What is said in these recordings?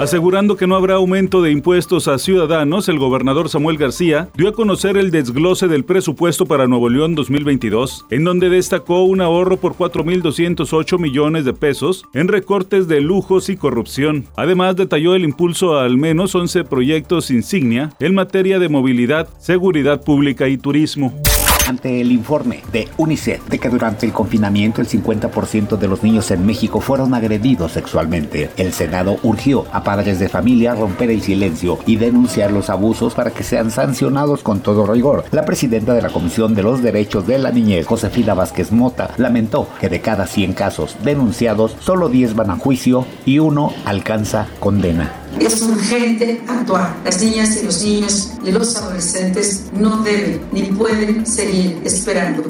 Asegurando que no habrá aumento de impuestos a ciudadanos, el gobernador Samuel García dio a conocer el desglose del presupuesto para Nuevo León 2022, en donde destacó un ahorro por 4.208 millones de pesos en recortes de lujos y corrupción. Además, detalló el impulso a al menos 11 proyectos insignia en materia de movilidad, seguridad pública y turismo ante el informe de UNICEF de que durante el confinamiento el 50% de los niños en México fueron agredidos sexualmente. El Senado urgió a padres de familia romper el silencio y denunciar los abusos para que sean sancionados con todo rigor. La presidenta de la Comisión de los Derechos de la Niñez, Josefina Vázquez Mota, lamentó que de cada 100 casos denunciados, solo 10 van a juicio y uno alcanza condena. Es urgente actuar. Las niñas y los niños y los adolescentes no deben ni pueden seguir esperando.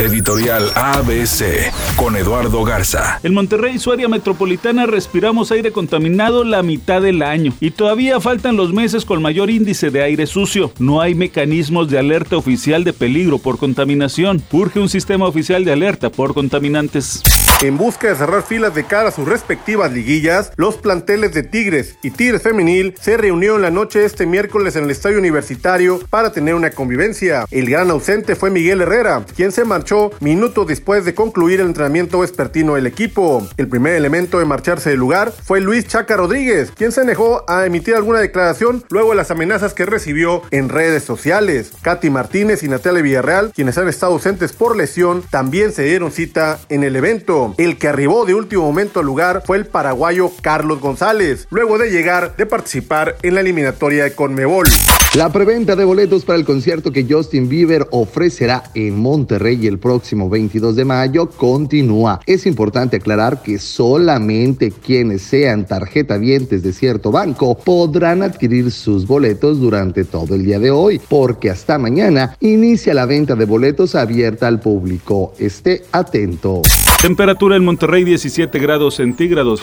Editorial ABC con Eduardo Garza. En Monterrey, su área metropolitana, respiramos aire contaminado la mitad del año y todavía faltan los meses con mayor índice de aire sucio. No hay mecanismos de alerta oficial de peligro por contaminación. Urge un sistema oficial de alerta por contaminantes. En busca de cerrar filas de cara a sus respectivas liguillas, los planteles de Tigres y Tigres Femenil se reunieron la noche de este miércoles en el estadio universitario para tener una convivencia. El gran ausente fue Miguel Herrera, quien se marchó minutos después de concluir el entrenamiento vespertino del equipo. El primer elemento en marcharse del lugar fue Luis Chaca Rodríguez, quien se negó a emitir alguna declaración luego de las amenazas que recibió en redes sociales. Katy Martínez y Natalia Villarreal, quienes han estado ausentes por lesión, también se dieron cita en el evento. El que arribó de último momento al lugar fue el paraguayo Carlos González, luego de llegar de participar en la eliminatoria de Conmebol. La preventa de boletos para el concierto que Justin Bieber ofrecerá en Monterrey el próximo 22 de mayo continúa. Es importante aclarar que solamente quienes sean tarjeta dientes de cierto banco podrán adquirir sus boletos durante todo el día de hoy, porque hasta mañana inicia la venta de boletos abierta al público. Esté atento. Temperatura en Monterrey 17 grados centígrados.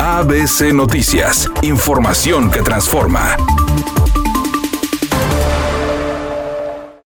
ABC Noticias, información que transforma.